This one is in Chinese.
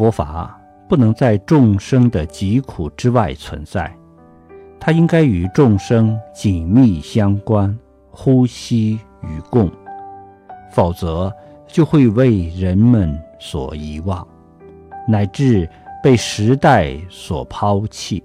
佛法不能在众生的疾苦之外存在它应该与众生紧密相关呼吸与共否则就会为人们所遗忘乃至被时代所抛弃。